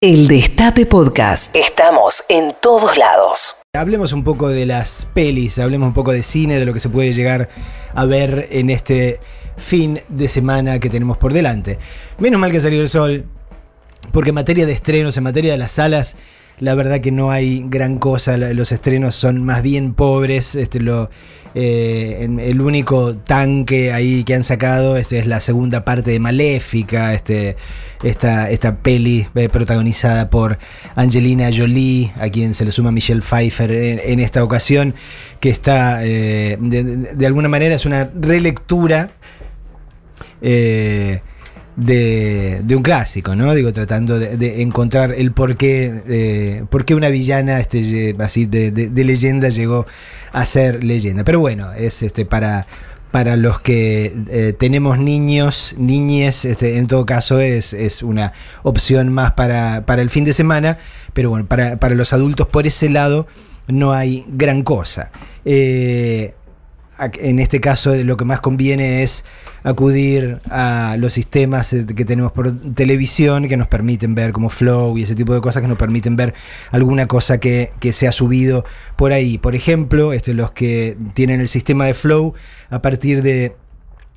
El Destape Podcast. Estamos en todos lados. Hablemos un poco de las pelis, hablemos un poco de cine, de lo que se puede llegar a ver en este fin de semana que tenemos por delante. Menos mal que salió el sol, porque en materia de estrenos, en materia de las salas, la verdad que no hay gran cosa. Los estrenos son más bien pobres. Este, eh, el único tanque ahí que han sacado este, es la segunda parte de Maléfica, este, esta, esta peli eh, protagonizada por Angelina Jolie, a quien se le suma Michelle Pfeiffer en, esta ocasión, que está, eh, de, alguna manera, es una relectura de, un clásico, ¿no? Digo, tratando de, encontrar el porqué, eh, por qué una villana este, así de, leyenda llegó a ser leyenda. Pero bueno, es este para, para los que eh, tenemos niños, niñes, este, en todo caso es, es una opción más para, para, el fin de semana, pero bueno, para, para, los adultos por ese lado no hay gran cosa. Eh, en este caso lo que más conviene es acudir a los sistemas eh, que tenemos por televisión que nos permiten ver como Flow y ese tipo de cosas que nos permiten ver alguna cosa que, se ha subido por ahí. Por ejemplo, este, los que tienen el sistema de Flow, a partir de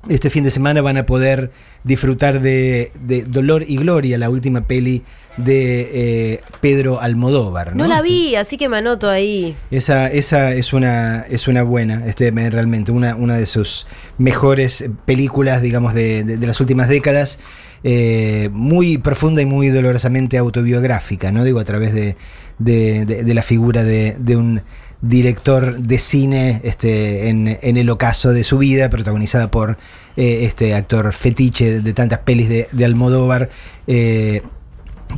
este fin de semana van a poder disfrutar de, Dolor y Gloria, la última peli de eh, Pedro Almodóvar. ¿no? la vi, así que me anoto ahí. Esa, esa es una es una buena, este, realmente, una, una de sus mejores películas, digamos, de, las últimas décadas. Eh, muy profunda y muy dolorosamente autobiográfica, ¿no? Digo, a través de, de la figura de, un director de cine este, en, el ocaso de su vida, protagonizada por eh, este actor fetiche de tantas pelis de, Almodóvar, eh,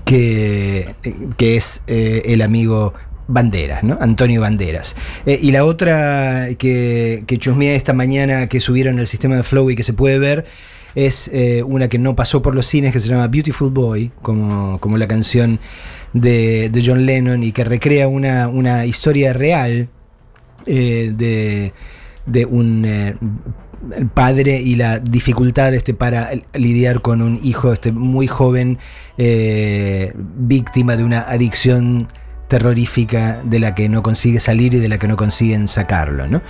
que, que, es eh, el amigo Banderas, ¿no? Antonio Banderas. y la otra que, que esta mañana que subieron el sistema de Flow y que se puede ver es una que no pasó por los cines que se llama Beautiful Boy, como, como la canción de, John Lennon y que recrea una, historia real eh, de, un eh, padre y la dificultad este, para lidiar con un hijo este, muy joven, eh, víctima de una adicción terrorífica de la que no consigue salir y de la que no consiguen sacarlo. ¿no?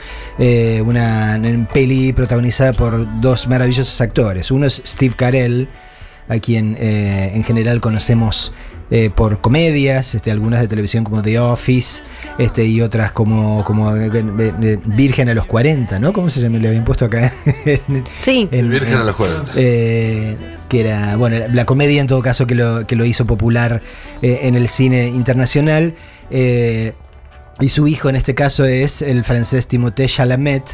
una peli protagonizada por dos maravillosos actores. Uno es Steve Carell, a quien en general conocemos eh, por comedias, este, algunas de televisión como The Office, este, y otras como, como eh, eh, Virgen a los 40, ¿no? ¿Cómo se llama? Le habían puesto acá. sí. Virgen a los 40. que era, bueno, la, comedia en todo caso que lo, que lo hizo popular en el cine internacional. y su hijo en este caso es el francés Timothée Chalamet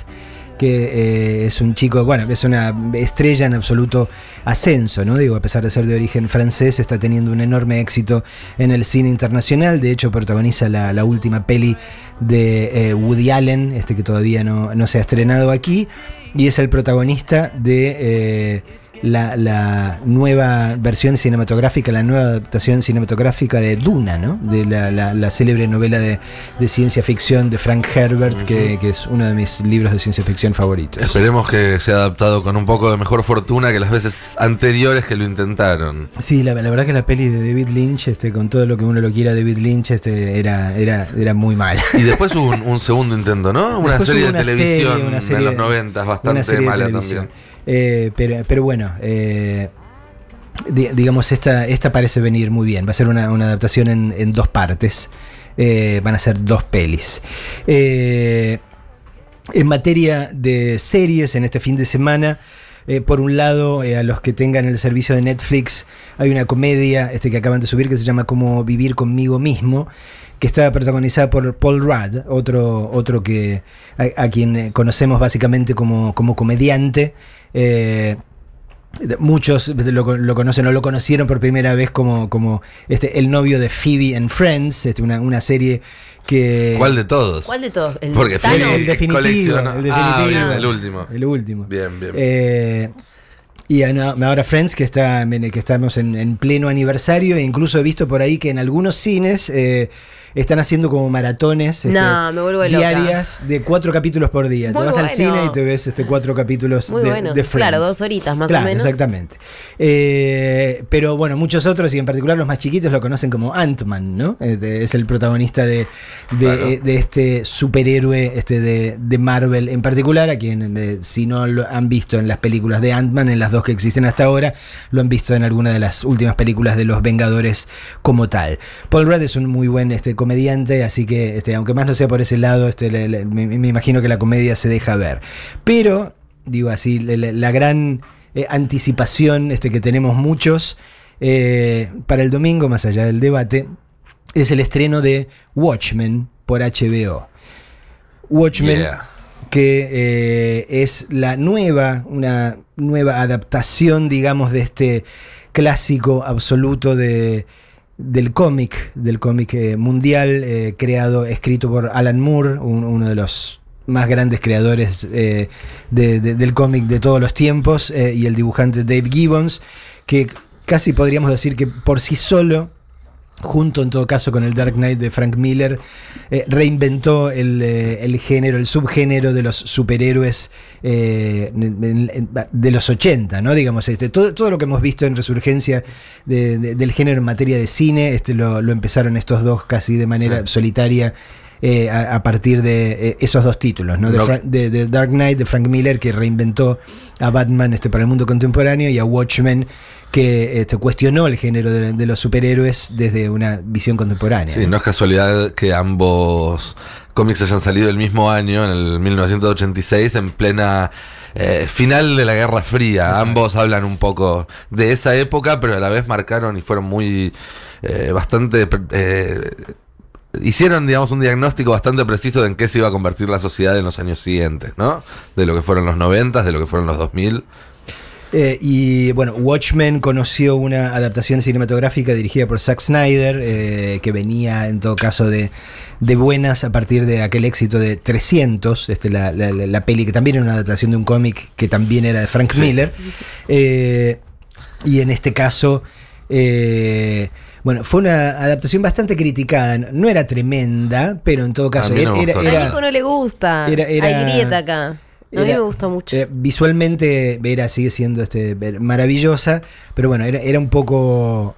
que eh, es un chico, bueno, es una estrella en absoluto ascenso, ¿no? Digo, a pesar de ser de origen francés, está teniendo un enorme éxito en el cine internacional. De hecho, protagoniza la, última peli de eh, Woody Allen, este que todavía no, no, se ha estrenado aquí, y es el protagonista de eh, la, nueva versión cinematográfica, la nueva adaptación cinematográfica de Duna, ¿no? De la, célebre novela de, ciencia ficción de Frank Herbert, que, es uno de mis libros de ciencia ficción favoritos. Esperemos que sea adaptado con un poco de mejor fortuna que las veces anteriores que lo intentaron. Sí, la, verdad que la peli de David Lynch, este, con todo lo que uno lo quiera, David Lynch, este, era, era, era muy mala. Y después hubo un, segundo intento, ¿no? Una serie de televisión en los 90, bastante mala también. Eh, pero, pero, bueno, eh, digamos, esta, esta parece venir muy bien. Va a ser una, adaptación en, dos partes. Eh, van a ser dos pelis. en materia de series, en este fin de semana, por un lado, a los que tengan el servicio de Netflix, hay una comedia este, que acaban de subir que se llama Como vivir conmigo mismo, que está protagonizada por Paul Rudd, otro, otro que a, quien conocemos básicamente como, como comediante. Eh, muchos lo, conocen o lo conocieron por primera vez como, como este, el novio de Phoebe and Friends, este, una, una serie que... ¿Cuál de todos? ¿Cuál de todos? El, Porque Phoebe el definitivo, el, ah, el último. El último. Bien, bien. Eh, Y ahora Friends, que, está, que estamos en, pleno aniversario, e incluso he visto por ahí que en algunos cines eh, están haciendo como maratones este, diarias de cuatro capítulos por día. te vas al cine y te ves este, cuatro capítulos de, Friends. Claro, dos horitas más o menos. Exactamente. Eh, pero bueno, muchos otros, y en particular los más chiquitos, lo conocen como Ant-Man, ¿no? Este, es el protagonista de, de, este superhéroe este, de, Marvel en particular, a quien, eh, si no lo han visto en las películas de Ant-Man, en las dos que existen hasta ahora, lo han visto en alguna de las últimas películas de los Vengadores como tal. Paul Rudd es un muy buen este, comediante, así que este, aunque más no sea por ese lado, este, me, imagino que la comedia se deja ver. Pero, digo así, la, gran eh, anticipación este, que tenemos muchos eh, para el domingo, más allá del debate, es el estreno de Watchmen por HBO. Watchmen que eh, es la nueva, una nueva adaptación, digamos, de este clásico absoluto de, del cómic, del cómic eh, mundial, eh, creado, escrito por Alan Moore, uno de los más grandes creadores del cómic de todos los tiempos, y el dibujante Dave Gibbons, que casi podríamos decir que por sí solo junto en todo caso con el Dark Knight de Frank Miller, eh, reinventó eh, el, género, el subgénero de los superhéroes eh, de los 80, ¿no? Digamos, este, todo, todo, lo que hemos visto en resurgencia del género en materia de cine, este, lo, empezaron estos dos casi de manera solitaria. A, partir de esos dos títulos, ¿no? De, Dark Knight de Frank Miller, que reinventó a Batman este, para el mundo contemporáneo, y a Watchmen, que este, cuestionó el género de, los superhéroes desde una visión contemporánea. Sí, no es casualidad que ambos cómics hayan salido el mismo año, en el 1986, en plena eh, final de la Guerra Fría. Ambos hablan un poco de esa época, pero a la vez marcaron y fueron muy eh, bastante... Eh, hicieron, digamos, un diagnóstico bastante preciso de en qué se iba a convertir la sociedad en los años siguientes, ¿no? De lo que fueron los 90, de lo que fueron los 2000. Eh, y bueno, Watchmen conoció una adaptación cinematográfica dirigida por Zack Snyder, eh, que venía en todo caso de, buenas a partir de aquel éxito de 300, este, la, la, peli que también era una adaptación de un cómic que también era de Frank Miller. Eh, y en este caso... Bueno, fue una adaptación bastante criticada. No era tremenda, pero en todo caso. A, no no le gusta. Hay grieta acá a mí me gusta mucho. Eh, visualmente Vera sigue siendo este, maravillosa, pero bueno, era, era un poco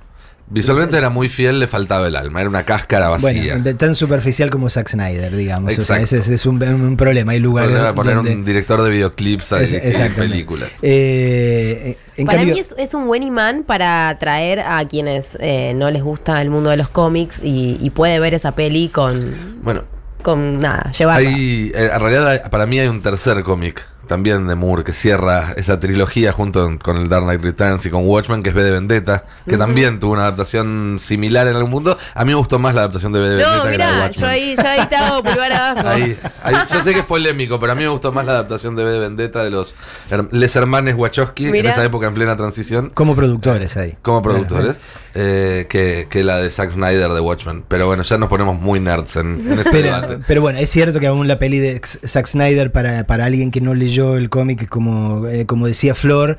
Visualmente era muy fiel, le faltaba el alma, era una cáscara vacía. Bueno, tan superficial como Zack Snyder, digamos. ese, es un, problema. Hay lugares. Para poner un director de videoclips ahí, en películas. Eh, para mí es, un buen imán para atraer a quienes eh, no les gusta el mundo de los cómics y, y puede ver esa peli con. Bueno, con nada, llevarla. Hay, eh, en realidad, para mí hay un tercer cómic también de Moore que cierra esa trilogía junto con el Dark Knight Returns y con Watchmen, que es B de Vendetta, que también tuvo una adaptación similar en algún punto. A mí me gustó más la adaptación de B de Vendetta que la de Watchmen. Yo ahí, yo ahí te hago pulgar abajo. Ahí, yo sé que es polémico, pero a mí me gustó más la adaptación de B de Vendetta de los Les Hermanes Wachowski en esa época en plena transición. Como productores ahí. Como productores. Eh, que, la de Zack Snyder de Watchmen. Pero bueno, ya nos ponemos muy nerds en, en ese pero, debate. Pero bueno, es cierto que aún la peli de Zack Snyder, para, para alguien que no leyó el cómic, como, eh, como decía Flor,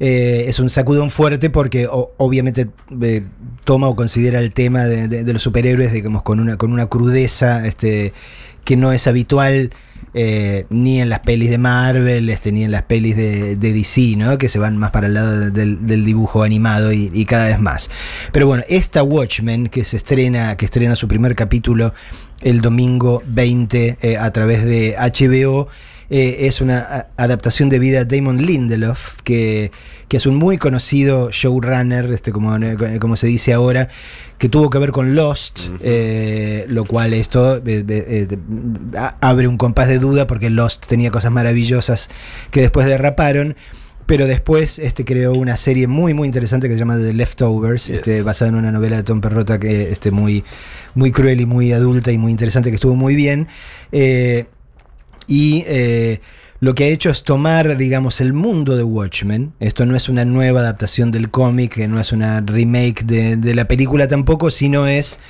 eh, es un sacudón fuerte porque obviamente toma o considera el tema de, los superhéroes digamos, con, una, con una crudeza este, que no es habitual eh, ni en las pelis de Marvel, este, ni en las pelis de, DC, ¿no? que se van más para el lado del, dibujo animado y, cada vez más. Pero bueno, esta Watchmen que se estrena, que estrena su primer capítulo el domingo 20 eh, a través de HBO, eh, es una adaptación de vida de Damon Lindelof, que, es un muy conocido showrunner, este, como, como se dice ahora, que tuvo que ver con Lost, eh, lo cual esto eh, abre un compás de duda porque Lost tenía cosas maravillosas que después derraparon pero después este, creó una serie muy muy interesante que se llama The Leftovers, este, basada en una novela de Tom Perrotta que este, muy, muy cruel y muy adulta y muy interesante, que estuvo muy bien y eh, lo que ha hecho es tomar, digamos, el mundo de Watchmen. Esto no es una nueva adaptación del cómic, no es una remake de, la película tampoco, sino es,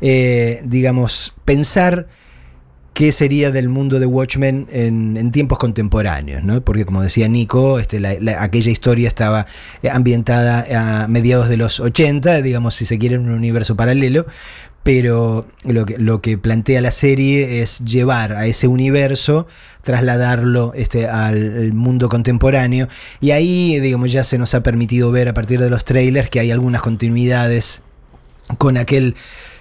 eh, digamos, pensar qué sería del mundo de Watchmen en, tiempos contemporáneos, ¿no? Porque como decía Nico, este, aquella historia estaba eh, ambientada a mediados de los 80, digamos, si se quiere, en un universo paralelo, pero lo que, lo que plantea la serie es llevar a ese universo, trasladarlo este, al, mundo contemporáneo, y ahí, digamos, ya se nos ha permitido ver a partir de los trailers que hay algunas continuidades con aquel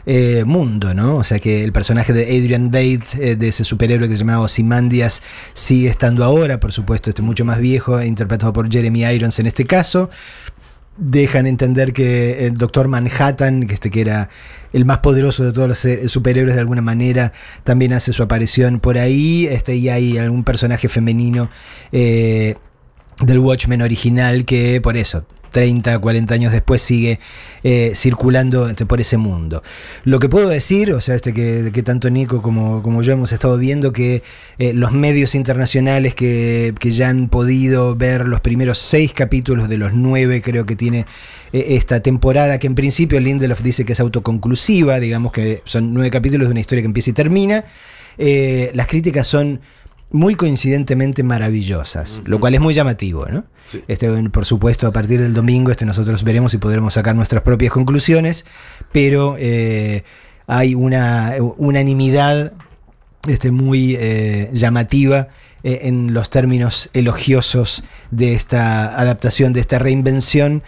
eh, mundo, ¿no? O sea que el personaje de Adrian Bates, eh, de ese superhéroe que se llamaba Ozymandias, sigue estando ahora, por supuesto, este mucho más viejo, interpretado por Jeremy Irons en este caso. Dejan entender que el Doctor Manhattan, que este que era el más poderoso de todos los eh, superhéroes de alguna manera, también hace su aparición por ahí. Este, y hay algún personaje femenino del Watchmen original que por eso 30, 40 años después sigue eh, circulando por ese mundo. Lo que puedo decir, o sea, este que, que tanto Nico como, como, yo hemos estado viendo, que eh, los medios internacionales que, ya han podido ver los primeros seis capítulos de los nueve, creo que tiene eh, esta temporada, que en principio Lindelof dice que es autoconclusiva, digamos que son nueve capítulos de una historia que empieza y termina. las críticas son muy coincidentemente maravillosas, lo cual es muy llamativo, ¿no? Este, por supuesto, a partir del domingo este, nosotros veremos y podremos sacar nuestras propias conclusiones, pero eh, hay una unanimidad este, muy eh, llamativa eh, en los términos elogiosos de esta adaptación, de esta reinvención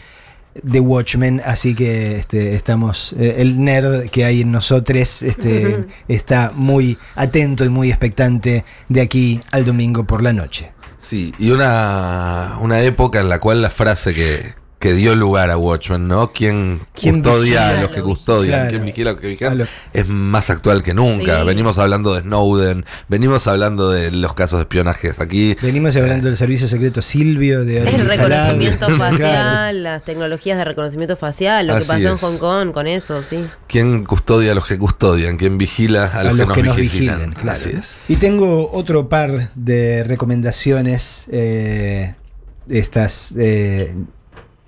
de Watchmen, así que este, estamos, eh, el nerd que hay en nosotros este, está muy atento y muy expectante de aquí al domingo por la noche. Sí, y una, una época en la cual la frase que, que dio lugar a Watchmen, ¿no? ¿Quién, custodia a los que custodian? ¿Quién vigila a los que vigilan? Es más actual que nunca. Venimos hablando de Snowden, venimos hablando de los casos de espionaje aquí. Venimos hablando del servicio secreto Silvio, de El reconocimiento facial, las tecnologías de reconocimiento facial, lo que pasó en Hong Kong con eso, sí. ¿Quién custodia a los que custodian? ¿Quién vigila a los, que, nos, vigilan? Así es. Y tengo otro par de recomendaciones. Eh, estas eh,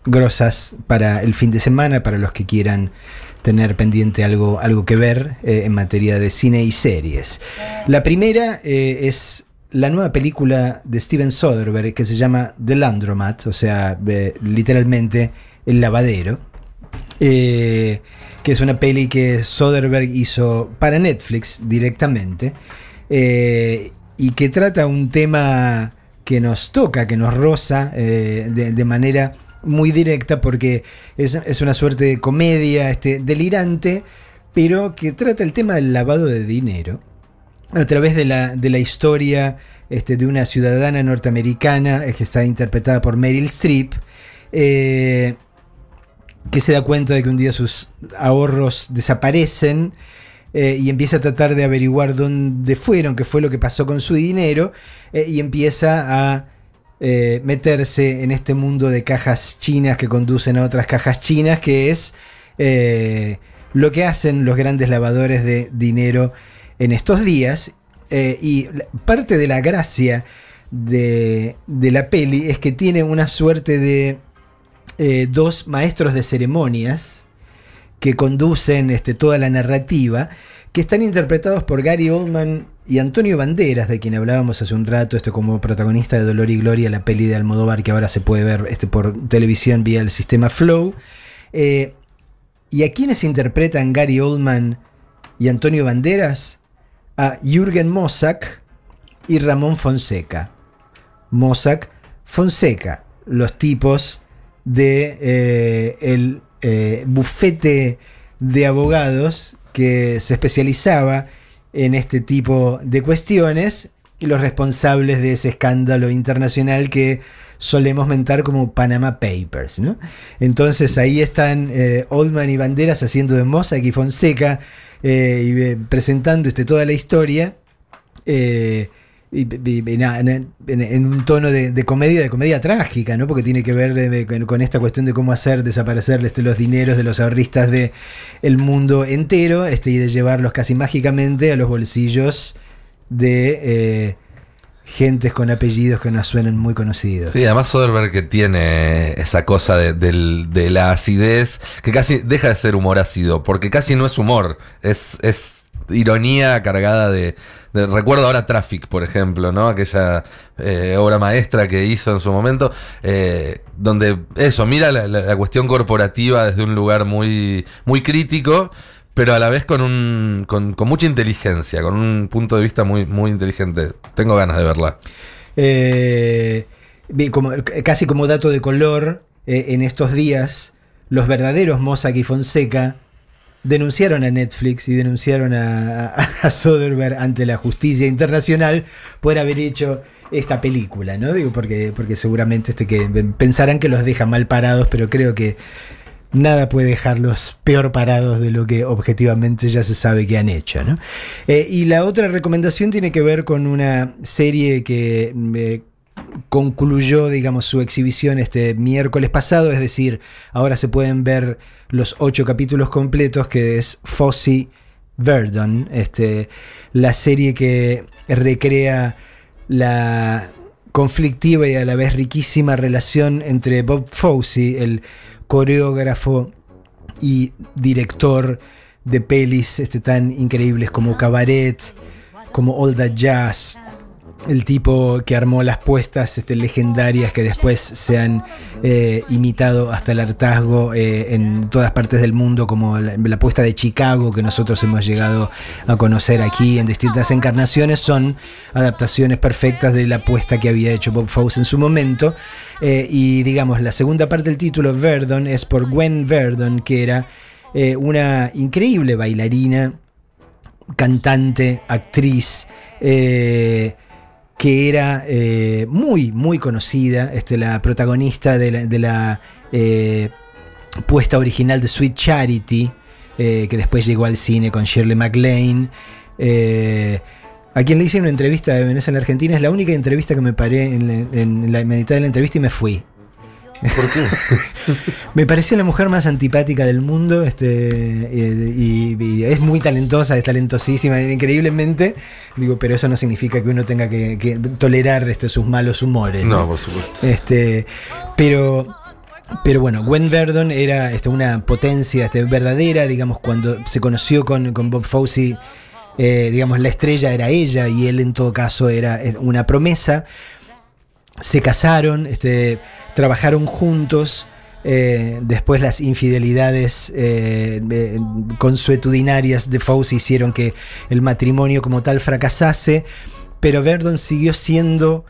grosas para el fin de semana, para los que quieran tener pendiente algo, algo que ver eh, en materia de cine y series. La primera eh, es la nueva película de Steven Soderbergh que se llama The Landromat, o sea, literalmente el lavadero, eh, que es una peli que Soderbergh hizo para Netflix directamente y que trata un tema que nos toca, que nos roza de manera muy directa porque es, una suerte de comedia este, delirante, pero que trata el tema del lavado de dinero a través de la, de la historia este, de una ciudadana norteamericana que está interpretada por Meryl Streep. Eh, que se da cuenta de que un día sus ahorros desaparecen eh, y empieza a tratar de averiguar dónde fueron, qué fue lo que pasó con su dinero, eh, y empieza a eh, meterse en este mundo de cajas chinas que conducen a otras cajas chinas, que es eh, lo que hacen los grandes lavadores de dinero en estos días. Eh, y parte de la gracia de, la peli es que tiene una suerte de dos maestros de ceremonias que conducen este, toda la narrativa, que están interpretados por Gary Oldman y Antonio Banderas, de quien hablábamos hace un rato, esto como protagonista de Dolor y Gloria, la peli de Almodóvar que ahora se puede ver este, por televisión vía el sistema Flow. Eh, ¿Y a quienes interpretan Gary Oldman y Antonio Banderas? A Jürgen Mossack y Ramón Fonseca. Mossack, Fonseca, los tipos de eh, el eh, bufete de abogados que se especializaba en este tipo de cuestiones y los responsables de ese escándalo internacional que solemos mentar como Panama Papers. ¿no? Entonces ahí están eh, Oldman y Banderas haciendo de Mossack y Fonseca eh, y eh, presentando este, toda la historia. En, un tono de, comedia, de comedia trágica, ¿no? Porque tiene que ver con, esta cuestión de cómo hacer desaparecer este, los dineros de los ahorristas del el mundo entero, este, y de llevarlos casi mágicamente a los bolsillos de eh, gentes con apellidos que nos suenan muy conocidos. Sí, además Soderbergh que tiene esa cosa de, la acidez, que casi deja de ser humor ácido, porque casi no es humor, es ironía cargada de, Recuerdo ahora Traffic, por ejemplo, ¿no? Aquella eh, obra maestra que hizo en su momento, eh, donde eso, mira la, cuestión corporativa desde un lugar muy, muy crítico, pero a la vez con, un, con, mucha inteligencia, con un punto de vista muy, muy inteligente. Tengo ganas de verla. Eh, casi como dato de color, en estos días, los verdaderos Mossack y Fonseca denunciaron a Netflix y denunciaron a, Soderbergh ante la justicia internacional por haber hecho esta película, ¿no? Digo, porque, porque seguramente este que pensarán que los deja mal parados, pero creo que nada puede dejarlos peor parados de lo que objetivamente ya se sabe que han hecho. ¿no? Eh, y la otra recomendación tiene que ver con una serie que eh, concluyó, digamos, su exhibición este miércoles pasado, es decir, ahora se pueden ver los ocho capítulos completos, que es Fossey Verdon, este, la serie que recrea la conflictiva y a la vez riquísima relación entre Bob Fosse, el coreógrafo y director de pelis este, tan increíbles como Cabaret, como All That Jazz, el tipo que armó las puestas este, legendarias que después se han eh, imitado hasta el hartazgo eh, en todas partes del mundo, como la, puesta de Chicago que nosotros hemos llegado a conocer aquí en distintas encarnaciones, son adaptaciones perfectas de la puesta que había hecho Bob Fosse en su momento. Eh, y digamos, la segunda parte del título, Verdon, es por Gwen Verdon, que era una increíble bailarina, cantante, actriz que era eh, muy, muy conocida, este, la protagonista de la, eh, puesta original de Sweet Charity, eh, que después llegó al cine con Shirley MacLaine. a quien le hice una entrevista de Venezuela en Argentina, es la única entrevista que me paré en, en la mitad de la entrevista y me fui. ¿Por qué? me pareció la mujer más antipática del mundo este, y, es muy talentosa, es talentosísima, increíblemente. Digo, pero eso no significa que uno tenga que, tolerar este, sus malos humores. No, por supuesto. Este, pero pero bueno, Gwen Verdon era este, una potencia este, verdadera, digamos, cuando se conoció con, Bob Fosse, eh, digamos, la estrella era ella y él en todo caso era eh, una promesa. Se casaron, este, trabajaron juntos. Eh, después las infidelidades eh, eh, consuetudinarias de Fauci hicieron que el matrimonio como tal fracasase, pero Verdon siguió siendo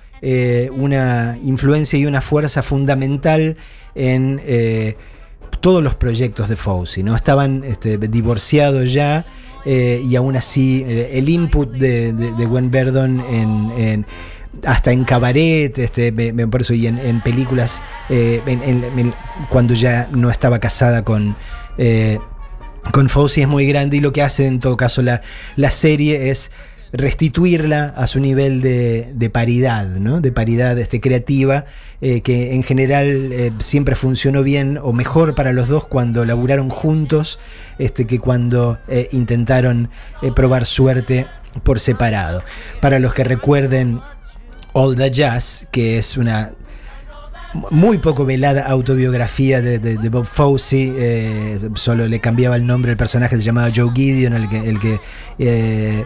una influencia y una fuerza fundamental en todos los proyectos de Fauci. ¿no? Estaban este, divorciados ya. y aún así el input de, Gwen Verdon en hasta en cabaret, este, por eso, y en, películas, eh, cuando ya no estaba casada con, eh, con es muy grande y lo que hace en todo caso la, la serie es restituirla a su nivel de, paridad, ¿no? de paridad este, creativa, eh, que en general siempre funcionó bien o mejor para los dos cuando laburaron juntos este, que cuando intentaron probar suerte por separado. Para los que recuerden All the Jazz, que es una muy poco velada autobiografía de, Bob Fosse, eh, solo le cambiaba el nombre al personaje, se llamaba Joe Gideon, el que, el, que eh,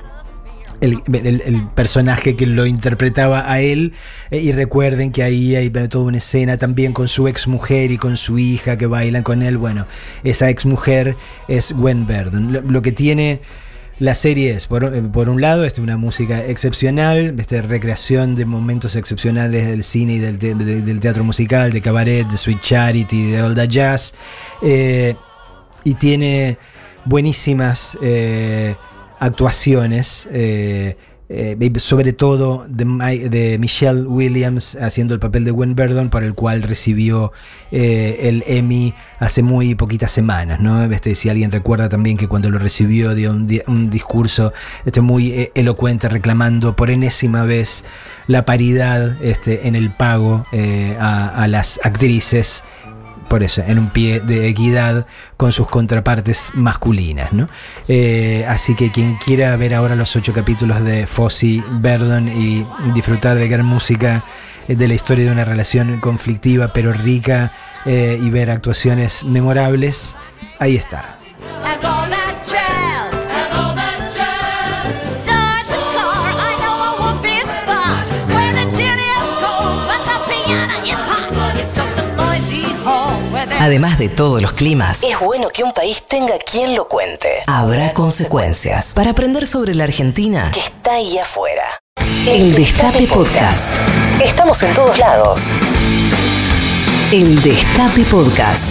el, personaje que lo interpretaba a él. Eh, y recuerden que ahí hay toda una escena también con su ex mujer y con su hija que bailan con él. Bueno, esa ex mujer es Gwen Verdon. lo que tiene la serie es, por, eh, un lado, este, una música excepcional, este, recreación de momentos excepcionales del cine y del, teatro musical, de cabaret, de Sweet Charity, de All the Jazz. Eh, y tiene buenísimas eh, actuaciones. Sobre todo de, Michelle Williams haciendo el papel de Gwen Verdon, para el cual recibió eh, el Emmy hace muy poquitas semanas. ¿no? Este, si alguien recuerda también que cuando lo recibió dio un, discurso este, muy eh, elocuente reclamando por enésima vez la paridad este, en el pago a las actrices por eso, en un pie de equidad con sus contrapartes masculinas. ¿no? Eh, así que quien quiera ver ahora los ocho capítulos de Fossi Verdon y disfrutar de gran música eh, de la historia de una relación conflictiva pero rica eh, y ver actuaciones memorables, ahí está. Además de todos los climas, es bueno que un país tenga quien lo cuente. Habrá consecuencias para aprender sobre la Argentina que está ahí afuera. El Destape Podcast. Estamos en todos lados. El Destape Podcast.